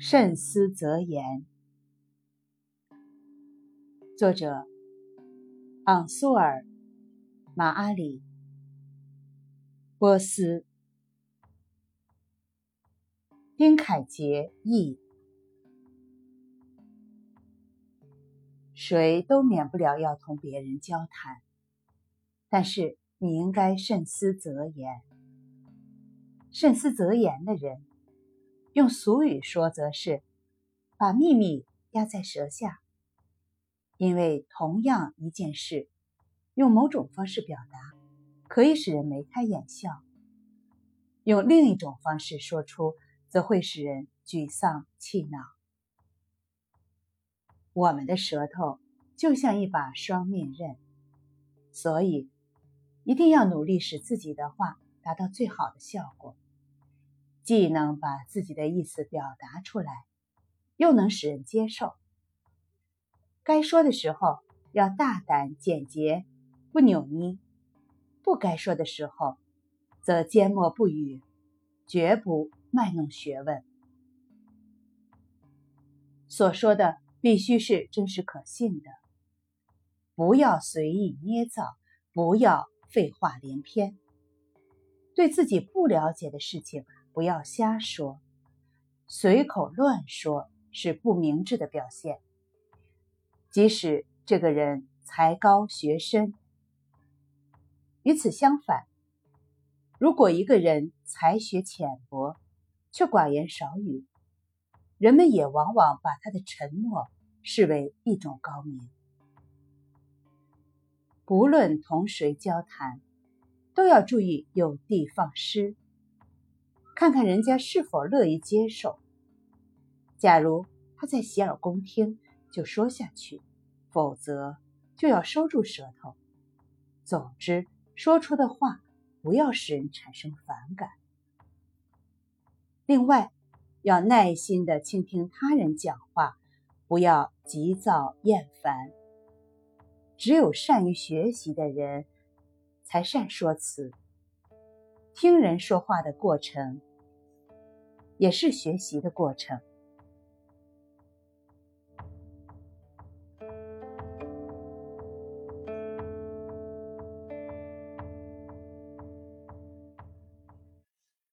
慎思则言。作者：昂苏尔·马阿里，波斯，丁凯杰译。谁都免不了要同别人交谈，但是你应该慎思则言。慎思则言的人。用俗语说，则是把秘密压在舌下。因为同样一件事，用某种方式表达，可以使人眉开眼笑；用另一种方式说出，则会使人沮丧气恼。我们的舌头就像一把双面刃，所以一定要努力使自己的话达到最好的效果。既能把自己的意思表达出来，又能使人接受。该说的时候要大胆简洁，不扭捏；不该说的时候，则缄默不语，绝不卖弄学问。所说的必须是真实可信的，不要随意捏造，不要废话连篇。对自己不了解的事情。不要瞎说，随口乱说是不明智的表现。即使这个人才高学深，与此相反，如果一个人才学浅薄，却寡言少语，人们也往往把他的沉默视为一种高明。不论同谁交谈，都要注意有的放矢。看看人家是否乐意接受。假如他在洗耳恭听，就说下去；否则，就要收住舌头。总之，说出的话不要使人产生反感。另外，要耐心的倾听他人讲话，不要急躁厌烦。只有善于学习的人，才善说辞。听人说话的过程。也是学习的过程。